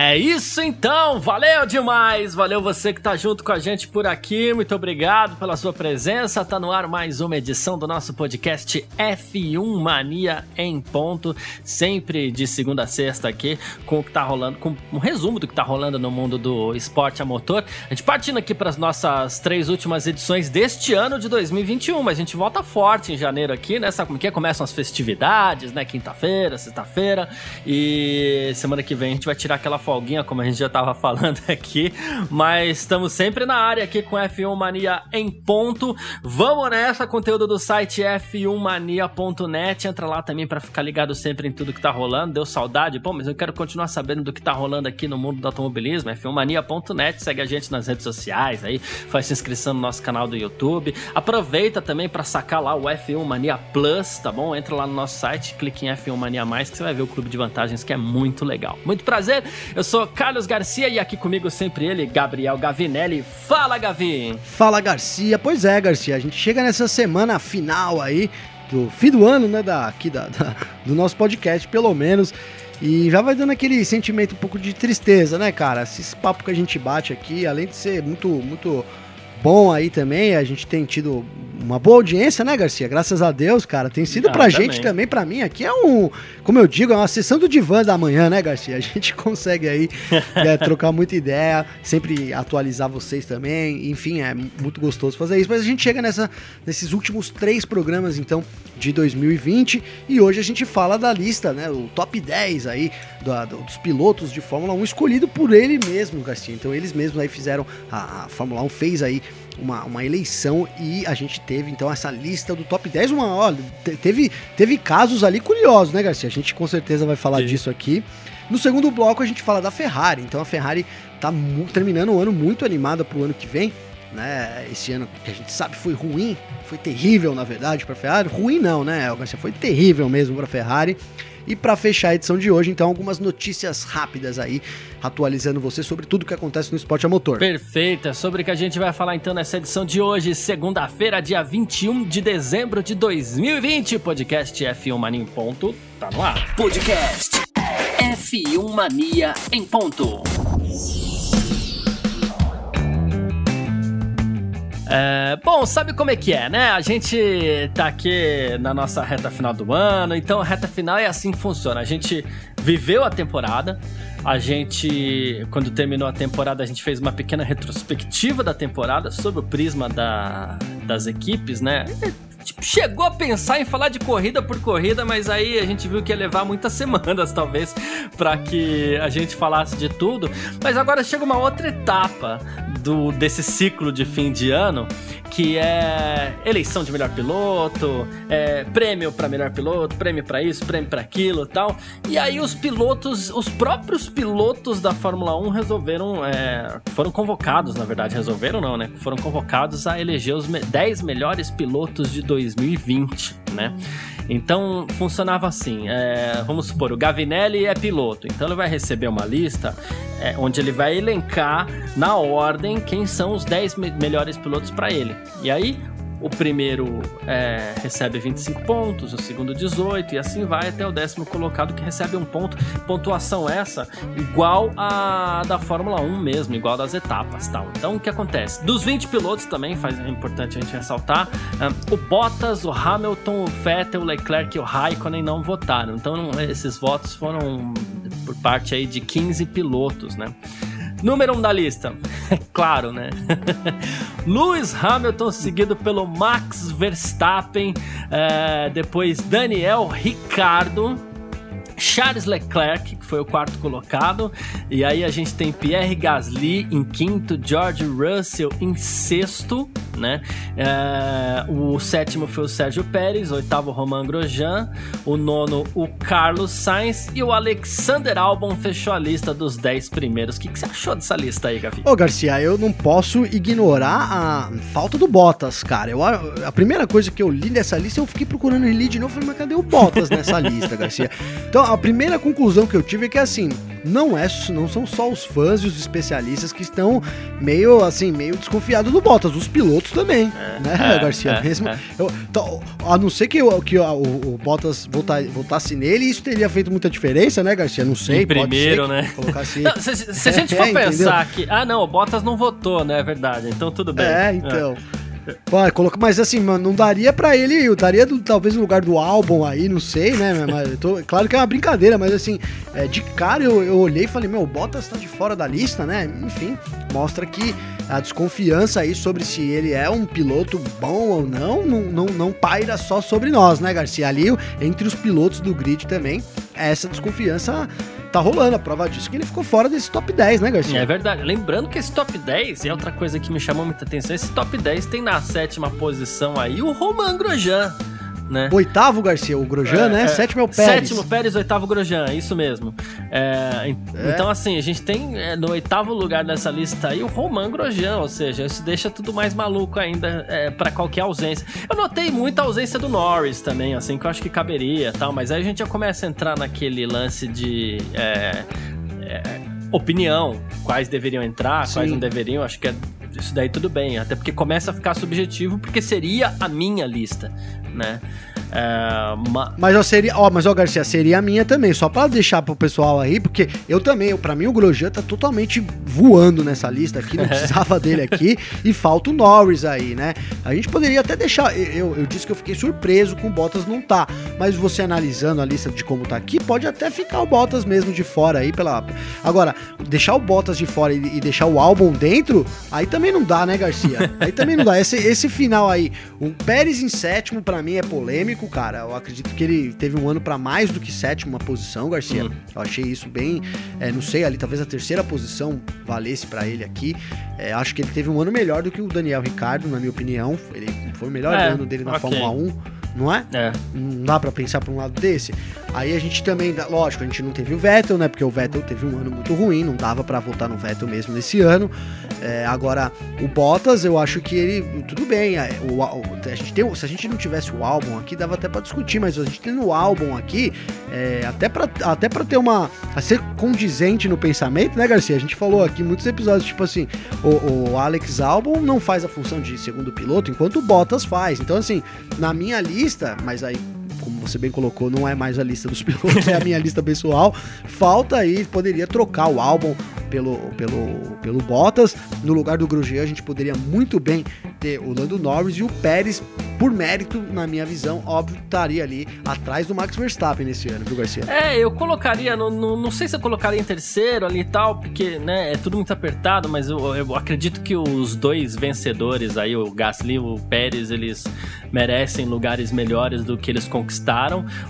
É isso então, valeu demais, valeu você que tá junto com a gente por aqui, muito obrigado pela sua presença, tá no ar mais uma edição do nosso podcast F1 Mania em ponto, sempre de segunda a sexta aqui, com o que tá rolando, com um resumo do que tá rolando no mundo do esporte a motor, a gente partindo aqui para as nossas três últimas edições deste ano de 2021, mas a gente volta forte em janeiro aqui, né, sabe como que é? Começam as festividades, né, quinta-feira, sexta-feira, e semana que vem a gente vai tirar aquela folguinha, como a gente já tava falando aqui, mas estamos sempre na área aqui com F1 Mania em ponto. Vamos nessa, conteúdo do site f1mania.net, entra lá também para ficar ligado sempre em tudo que tá rolando. Deu saudade? Pô, mas eu quero continuar sabendo do que tá rolando aqui no mundo do automobilismo. f1mania.net, segue a gente nas redes sociais aí, faz inscrição no nosso canal do YouTube. Aproveita também para sacar lá o F1 Mania Plus, tá bom? Entra lá no nosso site, clique em F1 Mania Mais que você vai ver o clube de vantagens que é muito legal. Muito prazer. Eu sou Carlos Garcia e aqui comigo sempre ele, Gabriel Gavinelli. Fala, Gavi! Fala, Garcia. Pois é, Garcia, a gente chega nessa semana final aí, do fim do ano, né, da, aqui da, da, do nosso podcast, pelo menos. E já vai dando aquele sentimento um pouco de tristeza, né, cara? Esses papos que a gente bate aqui, além de ser muito, muito bom aí também, a gente tem tido uma boa audiência, né, Garcia? Graças a Deus, cara. Tem sido ah, pra também. gente também, pra mim, aqui é um, como eu digo, é uma sessão do divã da manhã, né, Garcia? A gente consegue aí é, trocar muita ideia, sempre atualizar vocês também. Enfim, é muito gostoso fazer isso. Mas a gente chega nessa, nesses últimos três programas, então, de 2020. E hoje a gente fala da lista, né? O top 10 aí do, dos pilotos de Fórmula 1 escolhido por ele mesmo, Garcia. Então eles mesmos aí fizeram, a, a Fórmula 1 fez aí uma, uma eleição e a gente teve então essa lista do top 10. Uma, olha, teve, teve casos ali curiosos, né, Garcia? A gente com certeza vai falar Sim. disso aqui. No segundo bloco a gente fala da Ferrari. Então a Ferrari tá terminando o ano muito animada pro ano que vem. Né, esse ano que a gente sabe foi ruim, foi terrível na verdade para Ferrari. Ruim não, né, Garcia? Foi terrível mesmo para Ferrari. E para fechar a edição de hoje, então, algumas notícias rápidas aí, atualizando você sobre tudo que acontece no esporte a motor. Perfeita, sobre o que a gente vai falar então nessa edição de hoje, segunda-feira, dia 21 de dezembro de 2020. Podcast F1 Mania em ponto, tá no ar. Podcast F1 Mania em ponto. É, bom, sabe como é que é, né? A gente tá aqui na nossa reta final do ano, então a reta final é assim que funciona. A gente viveu a temporada, a gente, quando terminou a temporada, a gente fez uma pequena retrospectiva da temporada sob o prisma da, das equipes, né? Tipo, chegou a pensar em falar de corrida por corrida, mas aí a gente viu que ia levar muitas semanas, talvez, para que a gente falasse de tudo. Mas agora chega uma outra etapa do desse ciclo de fim de ano, que é eleição de melhor piloto, é, prêmio para melhor piloto, prêmio para isso, prêmio para aquilo, tal. E aí os pilotos, os próprios pilotos da Fórmula 1 resolveram, é, foram convocados, na verdade, resolveram não, né? Foram convocados a eleger os 10 melhores pilotos de 2020, né? Então funcionava assim: é, vamos supor, o Gavinelli é piloto, então ele vai receber uma lista é, onde ele vai elencar na ordem quem são os 10 me melhores pilotos para ele. E aí o primeiro é, recebe 25 pontos, o segundo 18 e assim vai até o décimo colocado que recebe um ponto. Pontuação essa igual a da Fórmula 1 mesmo, igual das etapas tal. Então o que acontece? Dos 20 pilotos também, faz, é importante a gente ressaltar, é, o Bottas, o Hamilton, o Vettel, o Leclerc e o Raikkonen não votaram. Então esses votos foram por parte aí de 15 pilotos, né? Número 1 um da lista, é claro, né? Lewis Hamilton, seguido pelo Max Verstappen, é, depois Daniel Ricardo, Charles Leclerc, que foi o quarto colocado. E aí a gente tem Pierre Gasly em quinto, George Russell em sexto, né? É, o sétimo foi o Sérgio Pérez, oitavo Romain Grosjean, o nono o Carlos Sainz e o Alexander Albon fechou a lista dos dez primeiros. O que, que você achou dessa lista aí, Gavi? Ô, Garcia, eu não posso ignorar a falta do Bottas, cara. Eu, a primeira coisa que eu li dessa lista, eu fiquei procurando ele de novo, falei, mas cadê o Bottas nessa lista, Garcia? Então, a primeira conclusão que eu tive é que assim, não é, não são só os fãs e os especialistas que estão meio assim, meio desconfiados do Bottas, os pilotos também, é, né, é, Garcia? É, mesmo, é. Eu, então, a não ser que, eu, que o, o Bottas votar, votasse nele, isso teria feito muita diferença, né, Garcia? Não sei. Em primeiro, né? Colocasse... Não, se, se, a gente for pensar que, ah, não, o Bottas não votou, né, é verdade. Então tudo bem. É, então. Coloca, mas assim, mano, não daria pra ele, eu daria do, talvez no lugar do álbum aí, não sei, né? Mas tô, claro que é uma brincadeira, mas assim, é, de cara eu, eu olhei e falei, meu, o Bottas tá de fora da lista, né? Enfim, mostra que a desconfiança aí sobre se ele é um piloto bom ou não, não, não, não paira só sobre nós, né, Garcia? Ali, entre os pilotos do grid também, essa desconfiança tá rolando. A prova disso que ele ficou fora desse top 10, né, Garcia? É verdade. Lembrando que esse top 10 é outra coisa que me chamou muita atenção. Esse top 10 tem na sétima posição aí o Roman Grosjean né? Oitavo Garcia, o Grosjean, é, né? É, Sétimo é o Pérez. Sétimo Pérez, oitavo Grosjean, isso mesmo. É, é. Então, assim, a gente tem é, no oitavo lugar nessa lista aí o Roman Grosjean, ou seja, isso deixa tudo mais maluco ainda é, para qualquer ausência. Eu notei muita ausência do Norris também, assim, que eu acho que caberia tal, mas aí a gente já começa a entrar naquele lance de opinião, quais deveriam entrar, Sim. quais não deveriam, acho que é isso daí tudo bem, até porque começa a ficar subjetivo, porque seria a minha lista, né? É, uma... Mas eu seria, ó, mas ó, Garcia, seria a minha também, só para deixar pro pessoal aí, porque eu também, para mim o Grosjean tá totalmente voando nessa lista aqui, não precisava dele aqui, e falta o Norris aí, né? A gente poderia até deixar, eu, eu disse que eu fiquei surpreso com o Bottas não tá, mas você analisando a lista de como tá aqui, pode até ficar o Bottas mesmo de fora aí pela. Agora, deixar o Bottas de fora e, e deixar o álbum dentro, aí também não dá, né, Garcia? Aí também não dá. Esse, esse final aí, o Pérez em sétimo, para mim é polêmico cara. Eu acredito que ele teve um ano para mais do que sétima posição, Garcia. Uhum. Eu achei isso bem, é, não sei, ali talvez a terceira posição valesse para ele aqui. É, acho que ele teve um ano melhor do que o Daniel Ricardo, na minha opinião. Ele foi o melhor é, ano dele na okay. Fórmula 1 não é? é. Não dá para pensar por um lado desse. Aí a gente também, lógico, a gente não teve o Vettel, né? Porque o Vettel teve um ano muito ruim, não dava para votar no Vettel mesmo nesse ano. É, agora, o Bottas, eu acho que ele, tudo bem, é, o, a gente tem, se a gente não tivesse o álbum aqui, dava até para discutir, mas a gente tem o álbum aqui, é, até para até pra ter uma, a ser condizente no pensamento, né, Garcia? A gente falou aqui muitos episódios, tipo assim, o, o Alex Albon não faz a função de segundo piloto, enquanto o Bottas faz. Então, assim, na minha lista, lista, mas aí como você bem colocou, não é mais a lista dos pilotos, é a minha lista pessoal. Falta aí, poderia trocar o álbum pelo, pelo, pelo Bottas. No lugar do Grosjean, a gente poderia muito bem ter o Lando Norris e o Pérez, por mérito, na minha visão, óbvio, estaria ali atrás do Max Verstappen nesse ano, viu, Garcia? É, eu colocaria, no, no, não sei se eu colocaria em terceiro ali e tal, porque, né, é tudo muito apertado, mas eu, eu acredito que os dois vencedores aí, o Gasly e o Pérez, eles merecem lugares melhores do que eles conquistaram.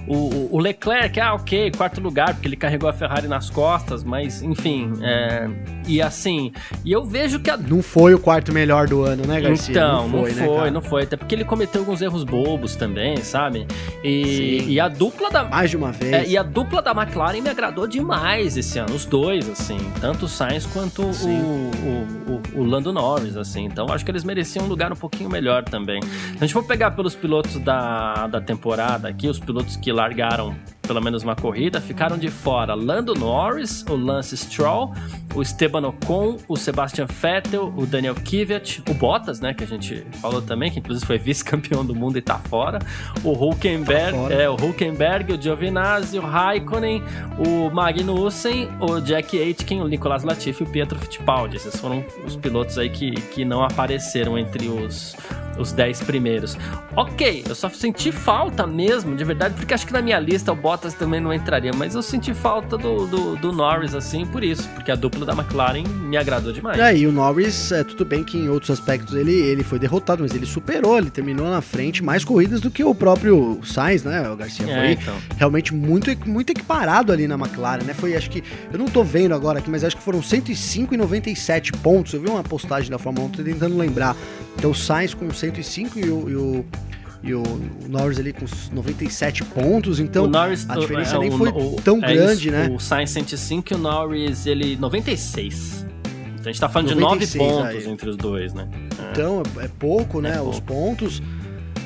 O, o Leclerc, ah, ok, quarto lugar, porque ele carregou a Ferrari nas costas, mas, enfim, é, e assim, e eu vejo que a... Não foi o quarto melhor do ano, né, Garcia? Então, não foi, não foi, né, não foi, até porque ele cometeu alguns erros bobos também, sabe? E, e a dupla da... Mais de uma vez. É, e a dupla da McLaren me agradou demais esse ano, os dois, assim, tanto o Sainz quanto o, o, o, o, Lando Norris, assim, então acho que eles mereciam um lugar um pouquinho melhor também. A gente for pegar pelos pilotos da, da temporada aqui, os pilotos que largaram pelo menos uma corrida, ficaram de fora Lando Norris, o Lance Stroll, o Esteban Ocon, o Sebastian Vettel, o Daniel Kvyat, o Bottas, né, que a gente falou também, que inclusive foi vice-campeão do mundo e tá fora, o Hulkenberg, tá é, o Hulkenberg, o Giovinazzi, o Raikkonen, o Magnussen, o Jack Aitken, o Nicolas Latifi e o Pietro Fittipaldi. Esses foram os pilotos aí que, que não apareceram entre os os 10 primeiros. Ok, eu só senti falta mesmo, de verdade, porque acho que na minha lista o Bottas também não entraria, mas eu senti falta do, do, do Norris, assim, por isso, porque a dupla da McLaren me agradou demais. É, e o Norris, é, tudo bem que em outros aspectos ele, ele foi derrotado, mas ele superou, ele terminou na frente mais corridas do que o próprio Sainz, né? O Garcia é, foi então. realmente muito, muito equiparado ali na McLaren, né? Foi, acho que, eu não tô vendo agora aqui, mas acho que foram 105 e 97 pontos. Eu vi uma postagem da Fórmula 1, tô tentando lembrar. Então o Sainz com 105 e o, e o e o, Norris ali com 97 pontos, então Norris, a diferença é, nem foi o, tão é grande, isso, né? O Sainz 105 e o Norris ele 96. Então a gente tá falando 96, de 9 pontos aí. entre os dois, né? Então é, é pouco, né? É pouco. Os pontos.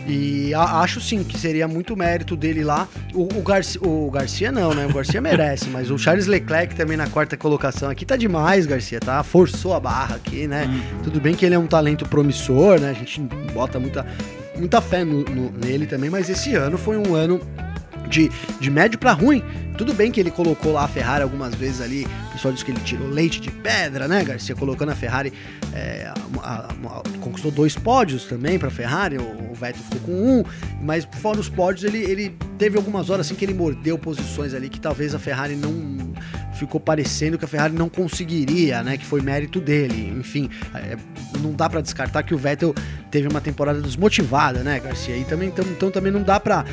E a, acho sim que seria muito mérito dele lá. O, o, Garcia, o Garcia não, né? O Garcia merece, mas o Charles Leclerc também na quarta colocação aqui tá demais, Garcia, tá? Forçou a barra aqui, né? Uhum. Tudo bem que ele é um talento promissor, né? A gente bota muita, muita fé no, no, nele também, mas esse ano foi um ano de, de médio para ruim. Tudo bem que ele colocou lá a Ferrari algumas vezes ali, o pessoal diz que ele tirou leite de pedra, né, Garcia? Colocando a Ferrari, é, a, a, conquistou dois pódios também para a Ferrari, o, o, Vettel ficou com um, mas fora os pódios ele, ele teve algumas horas assim que ele mordeu posições ali que talvez a Ferrari não ficou parecendo que a Ferrari não conseguiria, né? Que foi mérito dele. Enfim, é, não dá para descartar que o Vettel teve uma temporada desmotivada, né, Garcia? E também, então, então também não dá para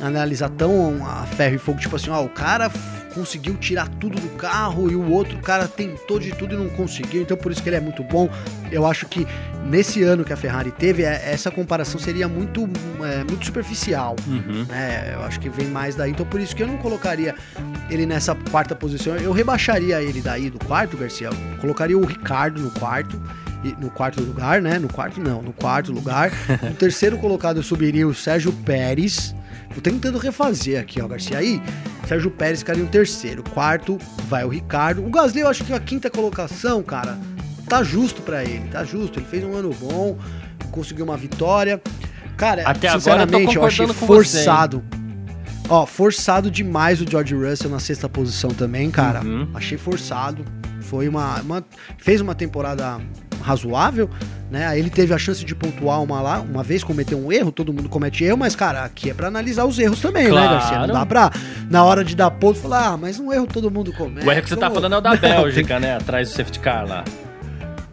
analisar tão a ferro e fogo, tipo assim, ó, o cara conseguiu tirar tudo do carro e o outro cara tentou de tudo e não conseguiu, então por isso que ele é muito bom. Eu acho que nesse ano que a Ferrari teve, é, essa comparação seria muito, é, muito superficial. Uhum. Né? Eu acho que vem mais daí, então por isso que eu não colocaria ele nessa quarta posição. Eu rebaixaria ele daí do quarto, Garcia. Eu colocaria o Ricardo no quarto no quarto lugar, né? No quarto não, no quarto lugar. No terceiro colocado eu subiria o Sérgio Pérez. Tô tentando refazer aqui, ó, Garcia. Aí, Sérgio Pérez caiu em terceiro. Quarto, vai o Ricardo. O Gasly, eu acho que a quinta colocação, cara, tá justo para ele, tá justo. Ele fez um ano bom, conseguiu uma vitória. Cara, Até sinceramente, eu, eu achei forçado. Você, Ó, forçado demais o George Russell na sexta posição também, cara. Uhum. Achei forçado. Foi uma, uma, Fez uma temporada razoável, né? Aí ele teve a chance de pontuar uma lá, uma vez cometeu um erro, todo mundo comete erro, mas cara, aqui é para analisar os erros também, claro. né, Garcia? Não dá pra, na hora de dar ponto, falar, ah, mas um erro todo mundo comete. O erro que você tá falando é o da não, Bélgica, tem... né? Atrás do safety car lá.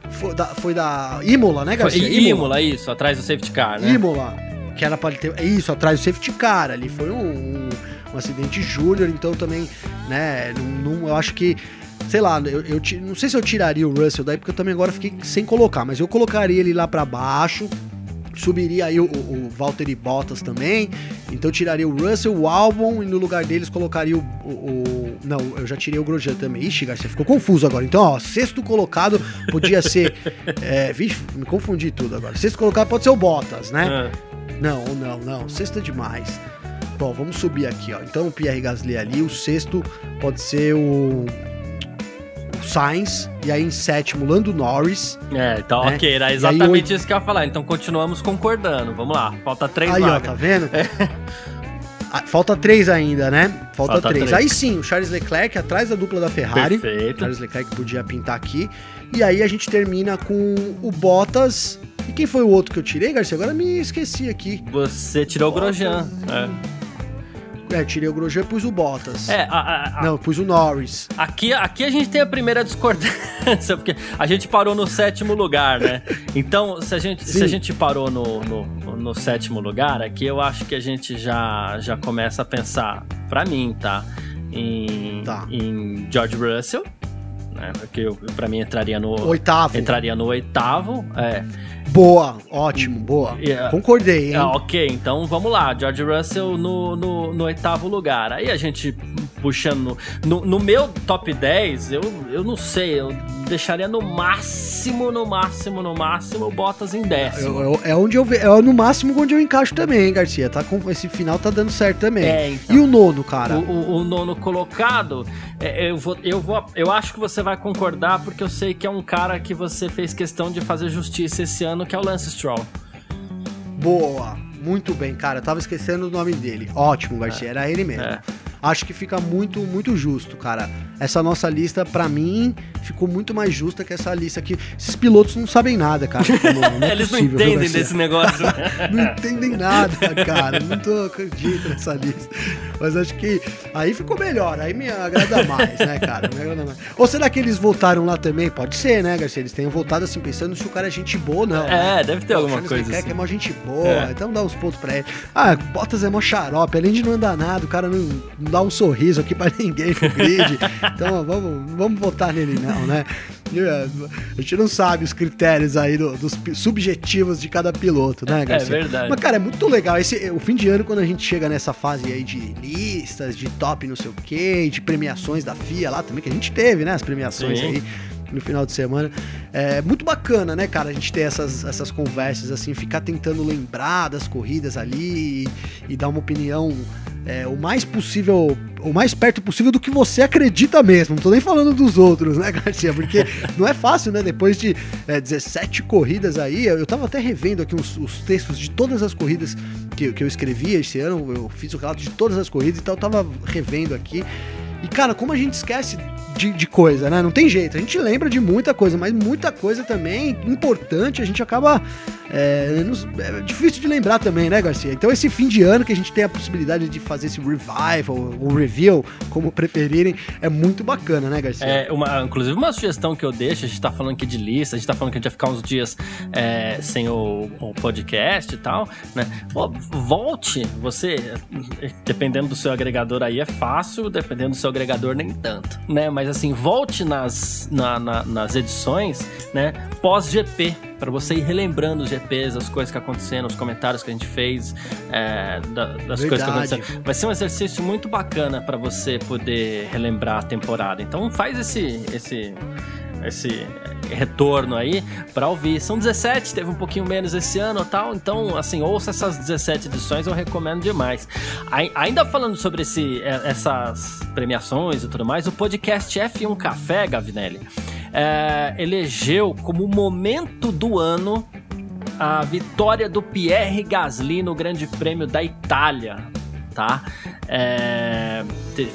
Foi da, foi da Imola, né, Garcia? Foi Imola, Imola, isso, atrás do safety car, né? Imola, que era para ter. Isso, atrás do safety car. Ali foi um, um, um acidente júnior, então também, né? Não, não, eu acho que sei lá, eu, eu não sei se eu tiraria o Russell daí, porque eu também agora fiquei sem colocar, mas eu colocaria ele lá para baixo, subiria aí o, o, o Valtteri Bottas também, então eu tiraria o Russell, o Albon, e no lugar deles colocaria o, o, o Não, eu já tirei o Grosjean também. Ixi, Garcia, ficou confuso agora. Então, ó, sexto colocado podia ser... é, vixe, me confundi tudo agora. Sexto colocado pode ser o Bottas, né? É. Não, não, não, sexto é demais. Bom, vamos subir aqui, ó. Então o Pierre Gasly ali, o sexto pode ser o Sainz, e aí em sétimo, Lando Norris. É, então né? ok, era exatamente isso que eu ia falar. Então continuamos concordando. Vamos lá, falta três Aí, vagas. ó, tá vendo? É. Falta três ainda, né? Falta, Falta três. três. Aí sim, o Charles Leclerc atrás da dupla da Ferrari. Perfeito. Charles Leclerc podia pintar aqui. E aí a gente termina com o Bottas. E quem foi o outro que eu tirei, Garcia? Agora me esqueci aqui. Você tirou Bottas. o Grosjean. É. É, tirei o Grosjean e pus o Bottas. É, a, a, Não, pus o Norris. Aqui, aqui a gente tem a primeira discordância, porque a gente parou no sétimo lugar, né? Então, se a gente, se a gente parou no, no, no, sétimo lugar, aqui eu acho que a gente já, já começa a pensar, pra mim, tá? Em, tá. em George Russell, né? Porque para mim entraria no oitavo. Entraria no oitavo, é. Boa, ótimo, boa. Yeah. Concordei, hein? Ah, ok, então vamos lá. George Russell no, no, no, oitavo lugar. Aí a gente puxando. No, no meu top 10, eu, eu não sei, eu deixaria no máximo, no máximo, no máximo, Bottas em décimo. Eu, eu, é onde eu é no máximo onde eu encaixo também, hein, Garcia. Tá com, esse final tá dando certo também. É, então, e o nono, cara? O, o, o nono colocado, é, eu, vou, eu, vou, eu acho que você vai concordar, porque eu sei que é um cara que você fez questão de fazer justiça esse ano que é o Lance Stroll. Boa, muito bem, cara. Eu tava esquecendo o nome dele. Ótimo, Garcia, é. era ele mesmo. É. acho que fica muito, muito justo, cara. Essa nossa lista, para mim, ficou muito mais justa que essa lista aqui. Esses pilotos não sabem nada, cara. Não, não é Eles possível, não entendem desse negócio. não entendem nada, cara. Não tô acredito nessa lista. Mas acho que aí ficou melhor, aí me agrada mais, né, cara? Me agrada mais. Ou será que eles voltaram lá também? Pode ser, né, Garcia? Eles tenham voltado assim, pensando se o cara é gente boa não. É, né? deve ter alguma coisa. Assim. que é mó gente boa, é. então dá uns pontos pra ele. Ah, Bottas é mó xarope, além de não andar nada, o cara não, não dá um sorriso aqui pra ninguém no grid. Então vamos, vamos votar nele, não, né? A gente não sabe os critérios aí do, dos subjetivos de cada piloto, né, é Garcia? É verdade. Mas, cara, é muito legal. Esse, o fim de ano, quando a gente chega nessa fase aí de listas, de top não sei o quê, de premiações da FIA lá também, que a gente teve, né? As premiações Sim. aí no final de semana. É muito bacana, né, cara, a gente ter essas, essas conversas, assim, ficar tentando lembrar das corridas ali e, e dar uma opinião é, o mais possível, o mais perto possível do que você acredita mesmo. Não tô nem falando dos outros, né, Garcia? Porque não é fácil, né? Depois de é, 17 corridas aí, eu tava até revendo aqui os, os textos de todas as corridas que, que eu escrevi esse ano, eu fiz o relato de todas as corridas, então eu tava revendo aqui. E, cara, como a gente esquece de, de, coisa, né? Não tem jeito. A gente lembra de muita coisa, mas muita coisa também importante a gente acaba. É, é, difícil de lembrar também, né, Garcia? Então, esse fim de ano que a gente tem a possibilidade de fazer esse revival, ou review, como preferirem, é muito bacana, né, Garcia? É, uma, inclusive, uma sugestão que eu deixo, a gente tá falando aqui de lista, a gente tá falando que a gente vai ficar uns dias é, sem o, o, podcast e tal, né? Volte, você, dependendo do seu agregador aí é fácil, dependendo do seu agregador nem tanto, né? Mas assim, volte nas, na, na, nas edições, né, pós-GP, para você ir relembrando os GPs, as coisas que aconteceram, os comentários que a gente fez, é, da, das Verdade. coisas que aconteceram. Vai ser um exercício muito bacana para você poder relembrar a temporada. Então faz esse, esse, esse retorno aí para ouvir. São 17, teve um pouquinho menos esse ano tal, então assim, ouça essas 17 edições, eu recomendo demais. Ainda falando sobre esse, é, essas premiações e tudo mais, o podcast F1 Café, Gavinelli, é, elegeu como momento do ano a vitória do Pierre Gasly no Grande Prêmio da Itália, tá? É,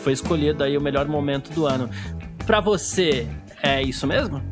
foi escolhido aí o melhor momento do ano. Para você, é isso mesmo?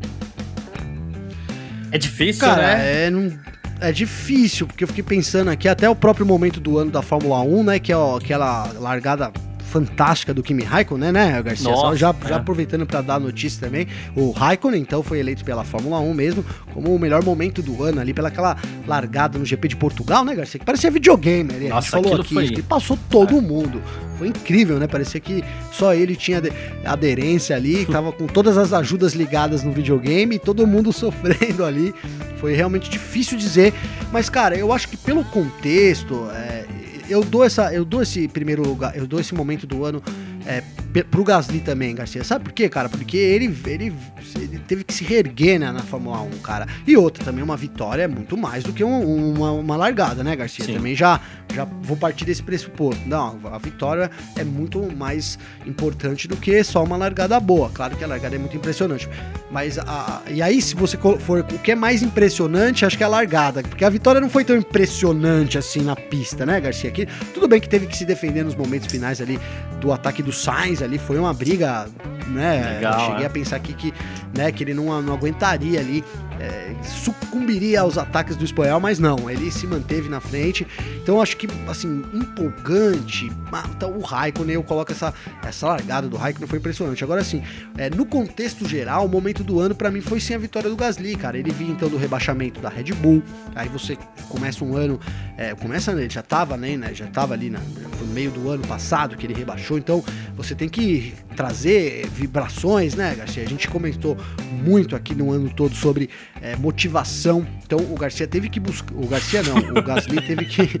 É difícil, Cara, né? É, não, é difícil, porque eu fiquei pensando aqui, até o próprio momento do ano da Fórmula 1, né? Que é ó, aquela largada fantástica do Kimi Raikkonen, né, Garcia? Nossa, Só já, é. já aproveitando para dar notícia também, o Raikkonen então foi eleito pela Fórmula 1 mesmo como o melhor momento do ano ali, pela aquela largada no GP de Portugal, né, Garcia? Que parecia videogame, né? Nossa, falou aqui, foi... passou todo é. mundo. Foi incrível, né? Parecia que só ele tinha aderência ali, tava com todas as ajudas ligadas no videogame e todo mundo sofrendo ali. Foi realmente difícil dizer, mas cara, eu acho que pelo contexto, é, eu dou essa, eu dou esse primeiro lugar, eu dou esse momento do ano é, pro Gasly também, Garcia. Sabe por quê, cara? Porque ele, ele, ele teve que se reerguer né, na Fórmula 1, cara. E outra, também uma vitória é muito mais do que um, uma, uma largada, né, Garcia? Sim. Também já, já vou partir desse pressuposto. Não, a vitória é muito mais importante do que só uma largada boa. Claro que a largada é muito impressionante. Mas, a, e aí, se você for o que é mais impressionante, acho que é a largada. Porque a vitória não foi tão impressionante assim na pista, né, Garcia? Aqui, tudo bem que teve que se defender nos momentos finais ali do ataque do Sainz ali, foi uma briga, né? Legal, cheguei é. a pensar aqui que, né, que ele não, não aguentaria ali é, sucumbiria aos ataques do espanhol, mas não, ele se manteve na frente. Então acho que, assim, empolgante. Então, o Raikkonen, eu coloco essa, essa largada do Raikkonen, foi impressionante. Agora, assim, é, no contexto geral, o momento do ano para mim foi sim a vitória do Gasly, cara. Ele vinha então do rebaixamento da Red Bull, aí você começa um ano, é, começa, ele já tava, né, né já tava ali na, no meio do ano passado que ele rebaixou, então você tem que trazer vibrações, né, Garcia? A gente comentou muito aqui no ano todo sobre é, motivação. Então o Garcia teve que buscar. O Garcia não, o Gasly teve que.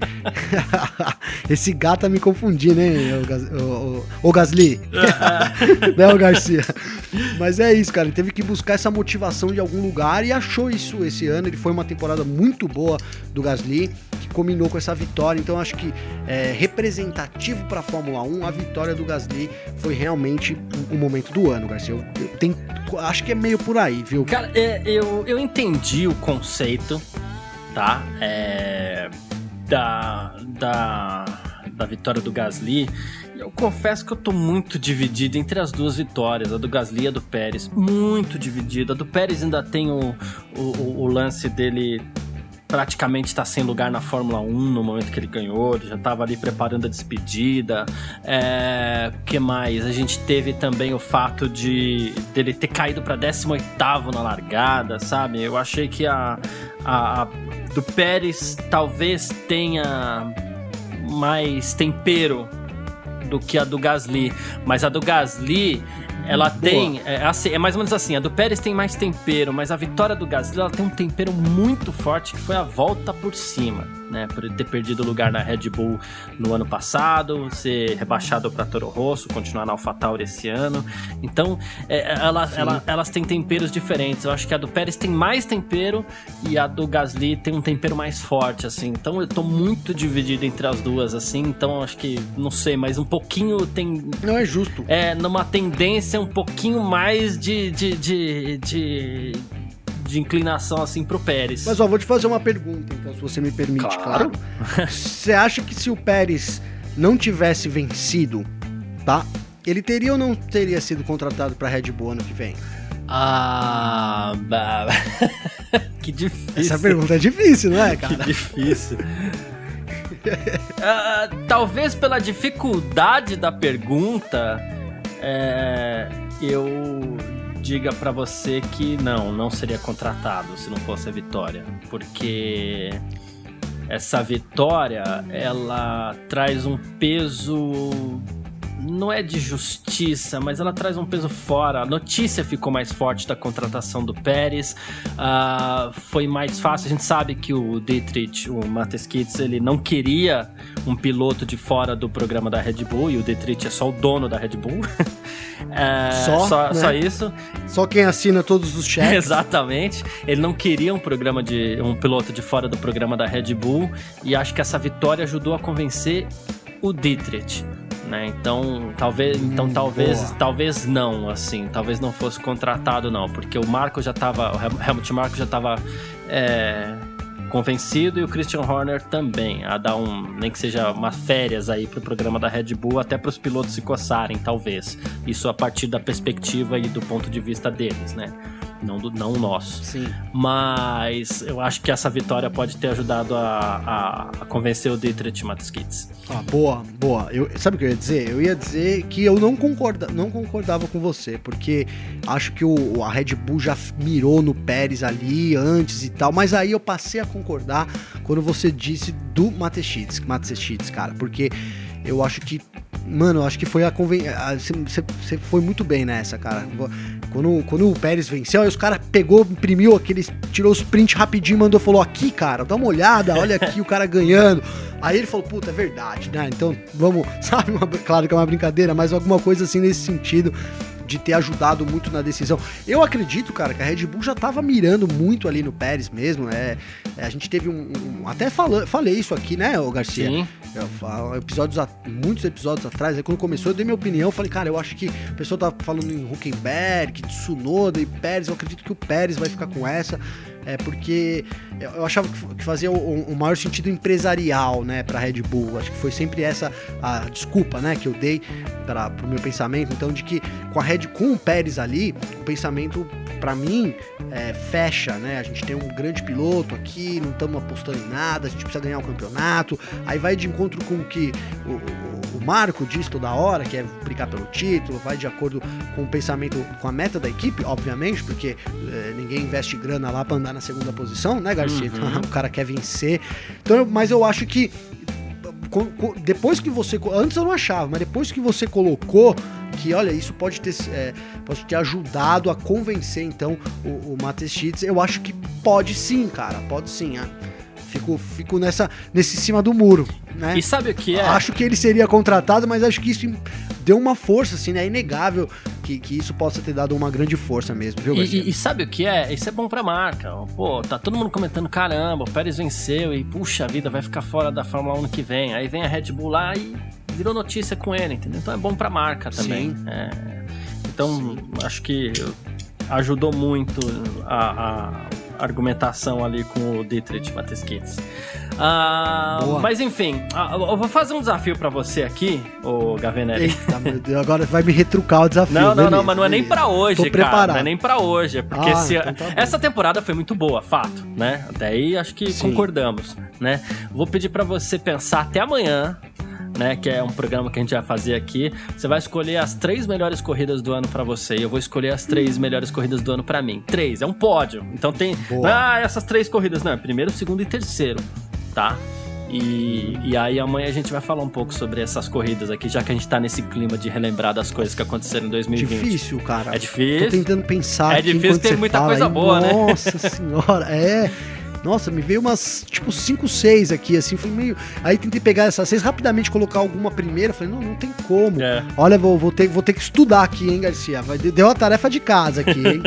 Esse gato tá me confundir, né? O, o, o Gasly. né, o Garcia. Mas é isso, cara. Ele teve que buscar essa motivação de algum lugar e achou isso esse ano. Ele foi uma temporada muito boa do Gasly, que combinou com essa vitória. Então acho que é, representativo para a Fórmula 1, a vitória do Gasly foi realmente o, o momento do ano, Garcia. Eu, eu tenho, acho que é meio por aí, viu? Cara, é, eu, eu entendi o conceito, tá? É, da, da, da vitória do Gasly. Eu confesso que eu tô muito dividido entre as duas vitórias, a do Gasly e a do Pérez. Muito dividido. A do Pérez ainda tem o, o, o lance dele praticamente está sem lugar na Fórmula 1 no momento que ele ganhou, ele já estava ali preparando a despedida. É, que mais? A gente teve também o fato de dele ter caído para 18 na largada, sabe? Eu achei que a, a, a do Pérez talvez tenha mais tempero do que a do Gasly, mas a do Gasly ela Boa. tem. É, assim, é, mais ou menos assim: a do Pérez tem mais tempero, mas a vitória do Gasly ela tem um tempero muito forte que foi a volta por cima né? Por ter perdido lugar na Red Bull no ano passado, ser rebaixado para Toro Rosso, continuar na AlphaTauri esse ano. Então, é, ela, ela, elas têm temperos diferentes. Eu acho que a do Pérez tem mais tempero e a do Gasly tem um tempero mais forte, assim. Então, eu tô muito dividido entre as duas, assim. Então, acho que, não sei, mas um pouquinho tem. Não é justo. É, numa tendência um pouquinho mais de, de, de, de de inclinação assim pro Pérez. Mas ó, vou te fazer uma pergunta, então, se você me permite, claro. claro. Você acha que se o Pérez não tivesse vencido, tá? Ele teria ou não teria sido contratado para Red Bull ano que vem? Ah, que difícil. Essa pergunta é difícil, não é, cara? Que difícil. uh, talvez pela dificuldade da pergunta, é, eu diga para você que não, não seria contratado se não fosse a vitória, porque essa vitória ela traz um peso não é de justiça, mas ela traz um peso fora. A notícia ficou mais forte da contratação do Pérez. Uh, foi mais fácil. A gente sabe que o Dietrich, o Matheus Kitts, ele não queria um piloto de fora do programa da Red Bull, e o Dietrich é só o dono da Red Bull. é, só, só, né? só, isso. Só quem assina todos os cheques. Exatamente. Ele não queria um programa de um piloto de fora do programa da Red Bull, e acho que essa vitória ajudou a convencer o Dietrich né? Então, talvez, então hum, talvez, boa. talvez não, assim, talvez não fosse contratado não, porque o Marco já estava, o Helmut Marko já estava é, convencido e o Christian Horner também a dar um, nem que seja umas férias aí pro programa da Red Bull, até para os pilotos se coçarem, talvez. Isso a partir da perspectiva e do ponto de vista deles, né? Não do não nosso. Sim. Mas eu acho que essa vitória pode ter ajudado a, a, a convencer o Dietrich Mateschitz. Ah, boa, boa. Eu, sabe o que eu ia dizer? Eu ia dizer que eu não, concorda, não concordava com você, porque acho que o, a Red Bull já mirou no Pérez ali antes e tal, mas aí eu passei a concordar quando você disse do Mateschitz, Mateschitz, cara, porque eu acho que Mano, acho que foi a. Você foi muito bem nessa, cara. Quando, quando o Pérez venceu, aí os caras pegou, imprimiu aqueles. Tirou os print rapidinho, mandou falou: aqui, cara, dá uma olhada, olha aqui o cara ganhando. Aí ele falou, puta, é verdade, né? Então vamos, sabe, uma, claro que é uma brincadeira, mas alguma coisa assim nesse sentido de ter ajudado muito na decisão. Eu acredito, cara, que a Red Bull já estava mirando muito ali no Pérez mesmo. É, é a gente teve um. um até fala, falei isso aqui, né, o Garcia? Sim. Eu falo, episódios, muitos episódios atrás, aí quando começou, eu dei minha opinião. Falei, cara, eu acho que a pessoa tá falando em Huckenberg, Tsunoda e Pérez. Eu acredito que o Pérez vai ficar com essa é porque eu achava que fazia o, o maior sentido empresarial, né, para Red Bull. Acho que foi sempre essa a desculpa, né, que eu dei para o meu pensamento. Então, de que com a Red, com o Pérez ali, o pensamento para mim é, fecha, né? A gente tem um grande piloto aqui, não estamos apostando em nada, a gente precisa ganhar o um campeonato. Aí vai de encontro com o que o, Marco diz toda hora, que é brigar pelo título, vai de acordo com o pensamento, com a meta da equipe, obviamente, porque é, ninguém investe grana lá para andar na segunda posição, né, Garcia? Uhum. Então, o cara quer vencer. Então, mas eu acho que depois que você. Antes eu não achava, mas depois que você colocou que, olha, isso pode ter, é, pode ter ajudado a convencer, então, o, o Matheus Schitz, eu acho que pode sim, cara, pode sim. É. Fico, fico nessa, nesse cima do muro, né? E sabe o que é? Acho que ele seria contratado, mas acho que isso deu uma força, assim, né? É inegável que, que isso possa ter dado uma grande força mesmo, viu, e, e, sabe o que é? Isso é bom pra marca. Pô, tá todo mundo comentando, caramba, o Pérez venceu e, puxa vida, vai ficar fora da Fórmula 1 no que vem. Aí vem a Red Bull lá e virou notícia com ele, entendeu? Então é bom pra marca também. É, então, Sim. acho que ajudou muito a, a argumentação ali com o Dietrich Mateschitz. Ah, mas enfim, ah, eu vou fazer um desafio para você aqui, o Gavinelli. Eita, meu Deus, agora vai me retrucar o desafio. Não, não, beleza, não, mas não é nem para hoje, Tô cara. Preparado. Não é nem para hoje, é porque ah, se, então tá essa temporada foi muito boa, fato, né? Até aí acho que Sim. concordamos, né? Vou pedir para você pensar até amanhã né? Que é um programa que a gente vai fazer aqui. Você vai escolher as três melhores corridas do ano para você e eu vou escolher as três melhores corridas do ano para mim. Três, é um pódio. Então tem. Boa. Ah, essas três corridas. Não, é primeiro, segundo e terceiro, tá? E, e aí amanhã a gente vai falar um pouco sobre essas corridas aqui, já que a gente tá nesse clima de relembrar das coisas que aconteceram em 2020. Difícil, cara. É difícil. Tô tentando pensar. É difícil ter muita coisa aí, boa, nossa né? Nossa senhora, é. Nossa, me veio umas, tipo, 5, 6 aqui, assim, foi meio... Aí tentei pegar essas seis, rapidamente colocar alguma primeira, falei, não, não tem como. É. Olha, vou, vou, ter, vou ter que estudar aqui, hein, Garcia? Vai, deu uma tarefa de casa aqui, hein?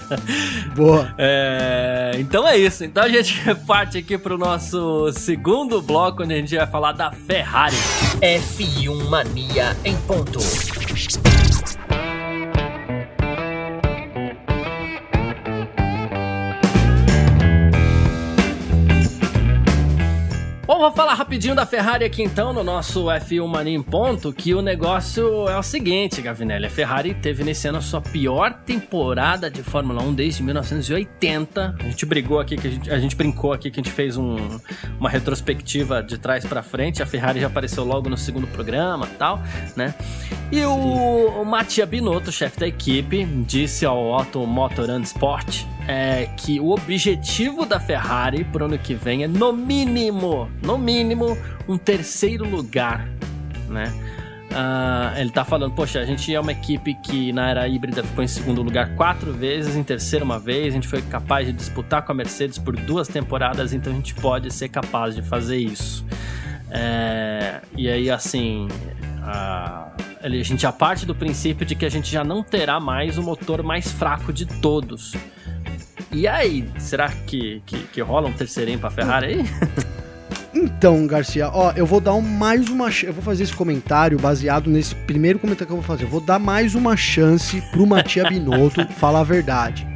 Boa. É, então é isso. Então a gente parte aqui pro nosso segundo bloco, onde a gente vai falar da Ferrari. F1 Mania em ponto. Vou falar rapidinho da Ferrari aqui então, no nosso F1 Mania em ponto, que o negócio é o seguinte, Gavinelli. A Ferrari teve nesse ano a sua pior temporada de Fórmula 1 desde 1980. A gente brigou aqui, que a gente, a gente brincou aqui que a gente fez um, uma retrospectiva de trás para frente. A Ferrari já apareceu logo no segundo programa tal, né? E o, o Mattia Binotto, chefe da equipe, disse ao Otto Motor and Sport é que o objetivo da Ferrari pro ano que vem é no mínimo, no mínimo, um terceiro lugar, né? Uh, ele tá falando, poxa, a gente é uma equipe que na era híbrida ficou em segundo lugar quatro vezes, em terceiro uma vez, a gente foi capaz de disputar com a Mercedes por duas temporadas, então a gente pode ser capaz de fazer isso. É, e aí, assim, a, a gente já parte do princípio de que a gente já não terá mais o motor mais fraco de todos. E aí, será que, que, que rola um terceirinho pra Ferrari aí? Então, Garcia, ó, eu vou dar um, mais uma. Eu vou fazer esse comentário baseado nesse primeiro comentário que eu vou fazer. Eu vou dar mais uma chance pro Matia Binotto falar a verdade.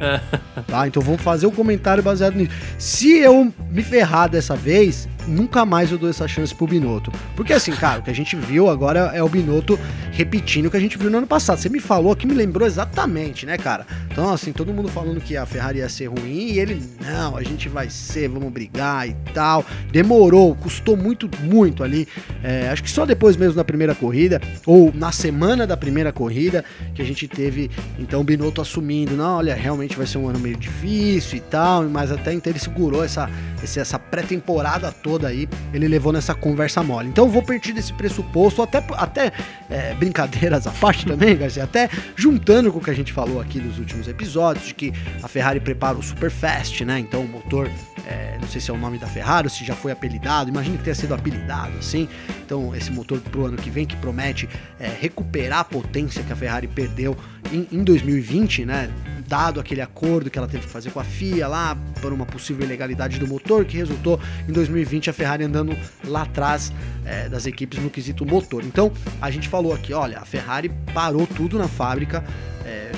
Tá? Então vamos fazer o um comentário baseado nisso. Se eu me ferrar dessa vez, nunca mais eu dou essa chance pro Binotto. Porque assim, cara, o que a gente viu agora é o Binotto repetindo o que a gente viu no ano passado. Você me falou que me lembrou exatamente, né, cara? Então, assim, todo mundo falando que a Ferrari ia ser ruim e ele, não, a gente vai ser, vamos brigar e tal. Demorou, custou muito, muito ali. É, acho que só depois mesmo da primeira corrida, ou na semana da primeira corrida, que a gente teve, então, o Binotto assumindo, não, olha, realmente vai ser um ano meio difícil e tal, mas até então ele segurou essa, essa pré-temporada toda toda aí, ele levou nessa conversa mole. Então eu vou partir desse pressuposto, até, até é, brincadeiras à parte também, Garcia, até juntando com o que a gente falou aqui nos últimos episódios, de que a Ferrari prepara o Super Fast, né? Então o motor, é, não sei se é o nome da Ferrari ou se já foi apelidado, imagine que tenha sido apelidado assim. Então esse motor pro ano que vem que promete é, recuperar a potência que a Ferrari perdeu em, em 2020, né? dado aquele acordo que ela teve que fazer com a FIA lá por uma possível ilegalidade do motor, que resultou em 2020 a Ferrari andando lá atrás é, das equipes no quesito motor. Então a gente falou aqui, olha, a Ferrari parou tudo na fábrica é,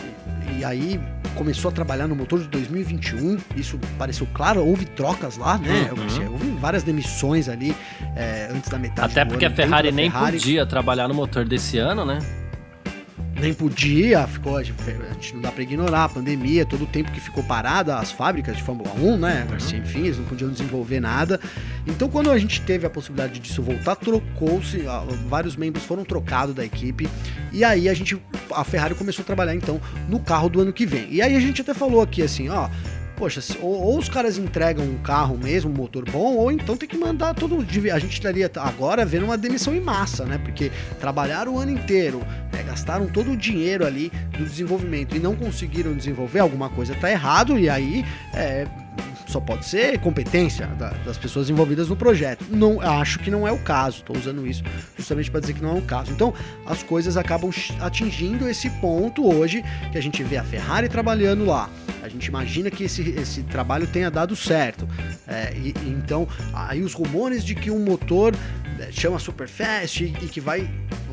e aí começou a trabalhar no motor de 2021. Isso pareceu claro, houve trocas lá, né? Uhum. Houve várias demissões ali é, antes da metade Até porque a Ferrari nem Ferrari. podia trabalhar no motor desse ano, né? Nem podia, ficou, a gente não dá para ignorar a pandemia, todo o tempo que ficou parada as fábricas de Fórmula 1, né, Garcia, uhum. enfim, eles não podiam desenvolver nada. Então, quando a gente teve a possibilidade disso voltar, trocou-se, vários membros foram trocados da equipe, e aí a gente, a Ferrari começou a trabalhar então no carro do ano que vem. E aí a gente até falou aqui assim, ó, poxa, ou, ou, os caras entregam um carro mesmo, um motor bom, ou então tem que mandar todo. A gente estaria agora vendo uma demissão em massa, né? Porque trabalharam o ano inteiro, né? gastaram todo o dinheiro ali do desenvolvimento e não conseguiram desenvolver, alguma coisa tá errado, e aí é, só pode ser competência da, das pessoas envolvidas no projeto. Não acho que não é o caso. Estou usando isso justamente para dizer que não é o caso. Então, as coisas acabam atingindo esse ponto hoje que a gente vê a Ferrari trabalhando lá. A gente imagina que esse, esse trabalho tenha dado certo. É, e, então, aí os rumores de que um motor chama Superfast e, e que vai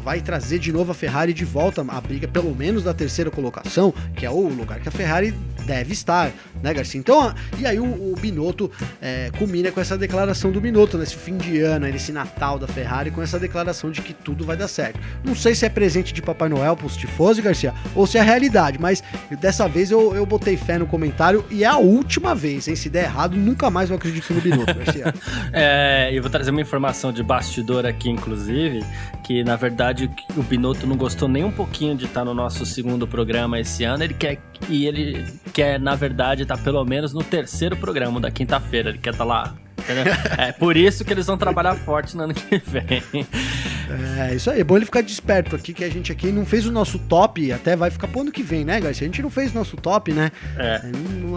vai trazer de novo a Ferrari de volta à briga, pelo menos da terceira colocação, que é o lugar que a Ferrari deve estar, né, Garcia? Então, e aí o, o Binotto é, culmina com essa declaração do Binotto nesse fim de ano, nesse Natal da Ferrari, com essa declaração de que tudo vai dar certo. Não sei se é presente de Papai Noel pros tifosi, Garcia, ou se é realidade, mas dessa vez eu, eu botei fé no comentário e é a última vez, hein? Se der errado, nunca mais eu acredito no Binotto, Garcia. é, eu vou trazer uma informação de bastidor aqui, inclusive, que na verdade o Binotto não gostou nem um pouquinho de estar no nosso segundo programa esse ano. Ele quer e ele quer, na verdade, estar pelo menos no terceiro programa da quinta-feira. Ele quer estar lá Entendeu? É por isso que eles vão trabalhar forte no ano que vem. É, isso aí. É bom ele ficar desperto aqui, que a gente aqui não fez o nosso top, até vai ficar pro ano que vem, né, Garcia? A gente não fez o nosso top, né? É.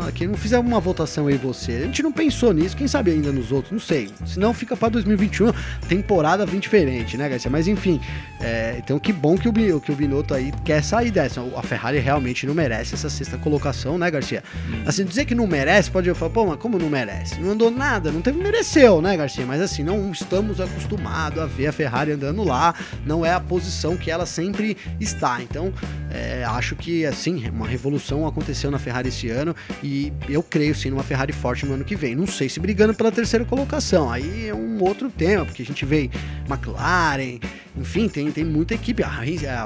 Aqui não fizemos uma votação aí você. A gente não pensou nisso, quem sabe ainda nos outros, não sei. Senão fica pra 2021, temporada bem diferente, né, Garcia? Mas enfim, é, então que bom que o, que o Binotto aí quer sair dessa. A Ferrari realmente não merece essa sexta colocação, né, Garcia? Hum. Assim, dizer que não merece, pode falar, pô, mas como não merece? Não andou nada, não teve mereceu, né, Garcia? Mas assim, não estamos acostumados a ver a Ferrari andando lá, não é a posição que ela sempre está. Então, é, acho que, assim, uma revolução aconteceu na Ferrari esse ano e eu creio sim numa Ferrari forte no ano que vem. Não sei se brigando pela terceira colocação, aí é um outro tema, porque a gente vê McLaren, enfim, tem, tem muita equipe. A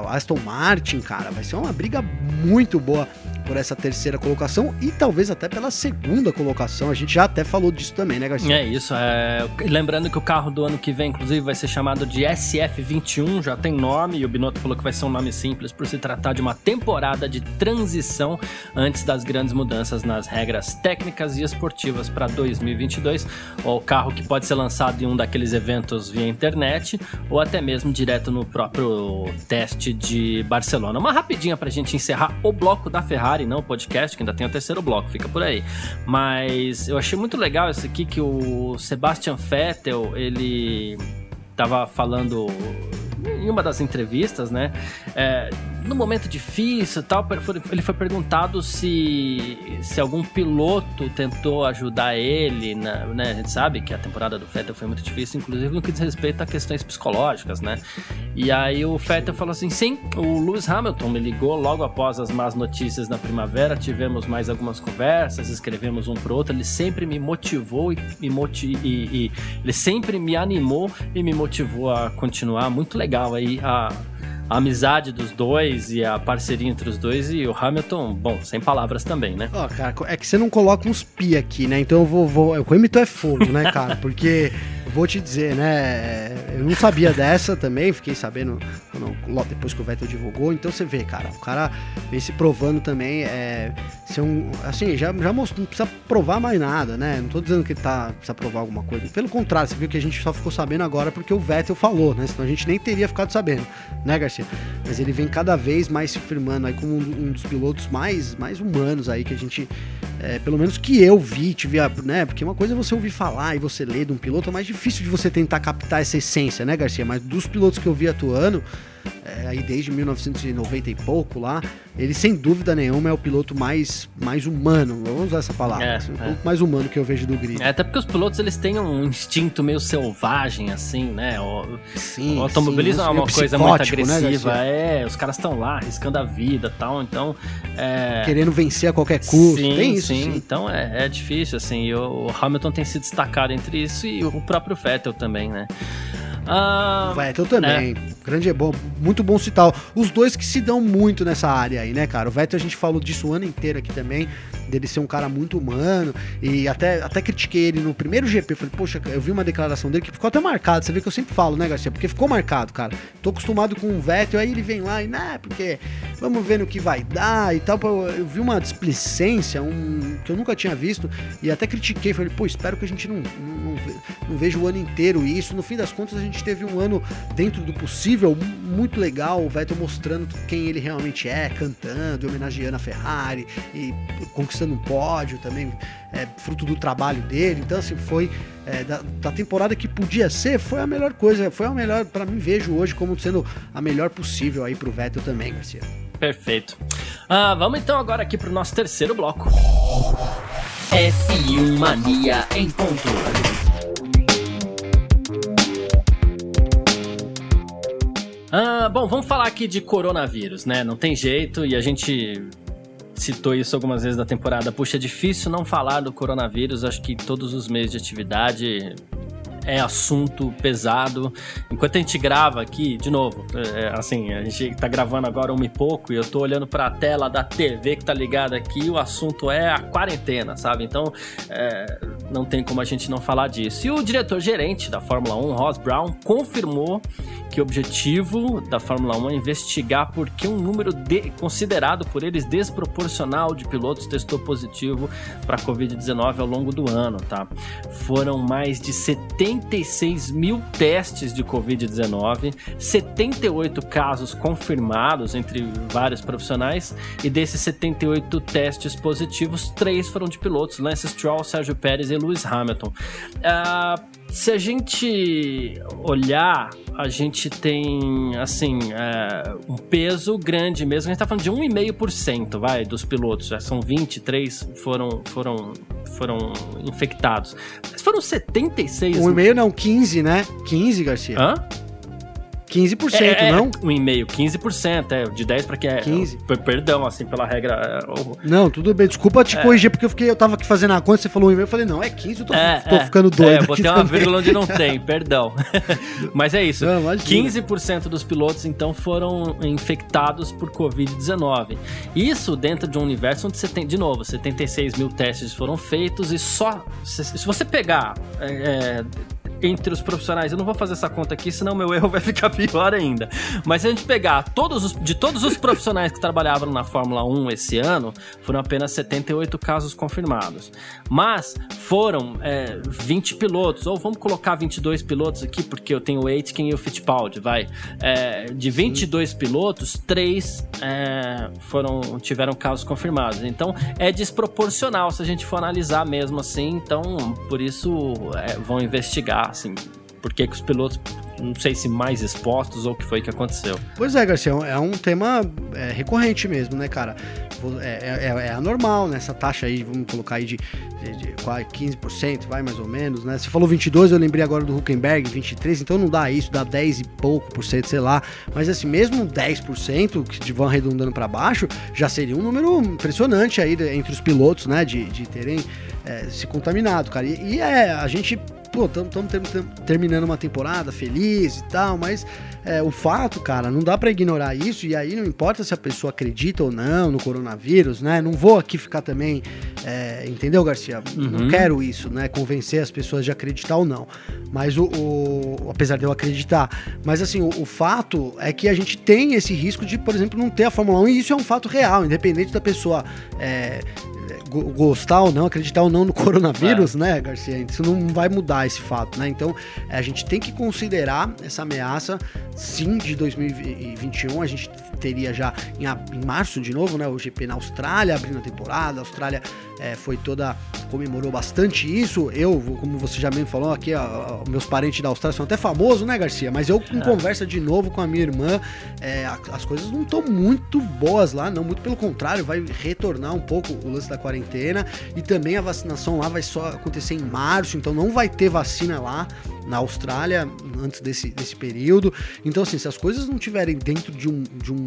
Aston Martin, cara, vai ser uma briga muito boa por essa terceira colocação e talvez até pela segunda colocação. A gente já até falou disso também, né, Garcia? É isso. É... Lembrando que o carro do ano que vem, inclusive, vai ser chamado de SF21, já tem nome, e o Binotto falou que vai ser um nome simples por se tratar de uma temporada de transição antes das grandes mudanças nas regras técnicas e esportivas para 2022. O carro que pode ser lançado em um daqueles eventos via internet ou até mesmo direto no próprio teste de Barcelona. Uma rapidinha para a gente encerrar o bloco da Ferrari Ferrari, não podcast, que ainda tem o terceiro bloco, fica por aí. Mas eu achei muito legal isso aqui que o Sebastian Vettel, ele tava falando em uma das entrevistas, né? É, no momento difícil tal, ele foi perguntado se, se algum piloto tentou ajudar ele, né? A gente sabe que a temporada do Vettel foi muito difícil, inclusive no que diz respeito a questões psicológicas, né? E aí o Vettel falou assim, sim, o Lewis Hamilton me ligou logo após as más notícias na primavera, tivemos mais algumas conversas, escrevemos um pro outro, ele sempre me motivou e, me motiv e, e ele sempre me animou e me motivou a continuar, muito legal aí a a amizade dos dois e a parceria entre os dois e o Hamilton, bom, sem palavras também, né? Ó, oh, cara, é que você não coloca uns pi aqui, né? Então eu vou. vou o Hamilton é fogo, né, cara? Porque vou te dizer, né? Eu não sabia dessa também, fiquei sabendo quando, depois que o Vettel divulgou. Então você vê, cara, o cara vem se provando também. É, ser um, assim, já, já mostrou, não precisa provar mais nada, né? Não tô dizendo que tá, precisa provar alguma coisa. Pelo contrário, você viu que a gente só ficou sabendo agora porque o Vettel falou, né? Senão a gente nem teria ficado sabendo, né, Garcia? Mas ele vem cada vez mais se firmando aí como um, um dos pilotos mais, mais humanos aí que a gente é, pelo menos que eu vi, tive a, né? Porque uma coisa é você ouvir falar e você ler de um piloto, é mais difícil de você tentar captar essa essência, né, Garcia? Mas dos pilotos que eu vi atuando, é, aí desde 1990 e pouco lá, ele sem dúvida nenhuma é o piloto mais, mais humano, vamos usar essa palavra, é, assim, o é. mais humano que eu vejo do grid. É, até porque os pilotos eles têm um instinto meio selvagem, assim, né? O, sim, o automobilismo sim, é uma coisa muito né, agressiva, né, é, os caras estão lá arriscando a vida tal, então... É... Querendo vencer a qualquer custo, sim, tem isso, sim. sim. Então é, é difícil, assim, o, o Hamilton tem se destacado entre isso e o próprio Vettel também, né? Ah, o Vettel também. Grande é bom, muito bom citar. Os dois que se dão muito nessa área aí, né, cara? O Vettel a gente falou disso o ano inteiro aqui também, dele ser um cara muito humano. E até, até critiquei ele no primeiro GP. Falei, poxa, eu vi uma declaração dele que ficou até marcado. Você vê que eu sempre falo, né, Garcia? Porque ficou marcado, cara. Tô acostumado com o Vettel, aí ele vem lá e, né, porque vamos ver no que vai dar e tal. Eu vi uma displicência, um que eu nunca tinha visto. E até critiquei, falei, pô, espero que a gente não, não, não, não veja o ano inteiro isso. No fim das contas, a gente teve um ano dentro do possível muito legal, o Vettel mostrando quem ele realmente é, cantando, homenageando a Ferrari e conquistando um pódio também, é, fruto do trabalho dele. Então, assim, foi é, da, da, temporada que podia ser, foi a melhor coisa, foi a melhor, para mim, vejo hoje como sendo a melhor possível aí pro Vettel também, Garcia. Perfeito. Ah, vamos então agora aqui pro nosso terceiro bloco. F1 Mania em ponto. Ah, bom, vamos falar aqui de coronavírus, né? Não tem jeito e a gente citou isso algumas vezes da temporada. Puxa, é difícil não falar do coronavírus. Acho que todos os meses de atividade é assunto pesado. Enquanto a gente grava aqui, de novo, é, assim, a gente tá gravando agora um e pouco e eu tô olhando pra tela da TV que tá ligada aqui, o assunto é a quarentena, sabe? Então, é, não tem como a gente não falar disso. E o diretor-gerente da Fórmula 1, Ross Brown, confirmou que o objetivo da Fórmula 1 é investigar por que um número de, considerado por eles desproporcional de pilotos testou positivo para Covid-19 ao longo do ano, tá? Foram mais de 76 mil testes de Covid-19, 78 casos confirmados entre vários profissionais, e desses 78 testes positivos, três foram de pilotos: Lance Stroll, Sérgio Pérez e Lewis Hamilton. Uh, se a gente olhar, a gente tem, assim, é, um peso grande mesmo. A gente tá falando de 1,5%, vai, dos pilotos. Já são 23 foram, foram, foram infectados. Mas foram 76... 1,5 não, 15, né? 15, Garcia. Hã? 15%, é, é, não? Um e-mail, 15%, é, de 10 para que é. 15. Perdão, assim, pela regra. É, não, tudo bem. Desculpa te é. corrigir, porque eu fiquei, eu tava aqui fazendo a conta, você falou um e-mail, eu falei, não, é 15, eu tô, é, tô é. ficando doido. É, botei uma vírgula onde não tem, perdão. Mas é isso. Não, 15% dos pilotos, então, foram infectados por Covid-19. Isso dentro de um universo onde você tem, de novo, 76 mil testes foram feitos e só. Se, se você pegar. Entre os profissionais. Eu não vou fazer essa conta aqui, senão meu erro vai ficar pior ainda. Mas se a gente pegar todos os, de todos os profissionais que trabalhavam na Fórmula 1 esse ano, foram apenas 78 casos confirmados. Mas foram é, 20 pilotos, ou vamos colocar 22 pilotos aqui, porque eu tenho o Aitken e o Fittipaldi, vai. É, de 22 Sim. pilotos, 3 é, foram, tiveram casos confirmados. Então é desproporcional se a gente for analisar mesmo assim. Então, por isso é, vão investigar assim, por que, que os pilotos, não sei se mais expostos ou o que foi que aconteceu. Pois é, Garcia, é um tema é, recorrente mesmo, né, cara? É, é, é, anormal, né? Essa taxa aí, vamos colocar aí de, de, de 15%, vai mais ou menos, né? Você falou 22, eu lembrei agora do Huckenberg, 23, então não dá isso, dá 10 e pouco por cento, sei lá. Mas assim, mesmo 10% que vão arredondando para baixo, já seria um número impressionante aí entre os pilotos, né? De, de terem é, se contaminado, cara. E, e é, a gente pô, estamos terminando uma temporada feliz e tal, mas é, o fato, cara, não dá para ignorar isso, e aí não importa se a pessoa acredita ou não no coronavírus, né? Não vou aqui ficar também, é, entendeu, Garcia? Uhum. Não quero isso, né? Convencer as pessoas de acreditar ou não. Mas o, o apesar de eu acreditar, mas assim, o, o, fato é que a gente tem esse risco de, por exemplo, não ter a Fórmula 1, e isso é um fato real, independente da pessoa é, gostar ou não, acreditar ou não no coronavírus, é. né, Garcia? Isso não vai mudar esse fato, né? Então, a gente tem que considerar essa ameaça, sim, de 2021. A gente teria já em, em março de novo, né? O GP na Austrália, abrindo a temporada. A Austrália é, foi toda. comemorou bastante isso. Eu, como você já mesmo falou aqui, ó, meus parentes da Austrália são até famosos, né, Garcia? Mas eu, em é. conversa de novo com a minha irmã, é, as coisas não estão muito boas lá, não. Muito pelo contrário, vai retornar um pouco o lance da quarentena e também a vacinação lá vai só acontecer em março, então não vai ter vacina lá na Austrália antes desse, desse período. Então, assim, se as coisas não tiverem dentro de um, de um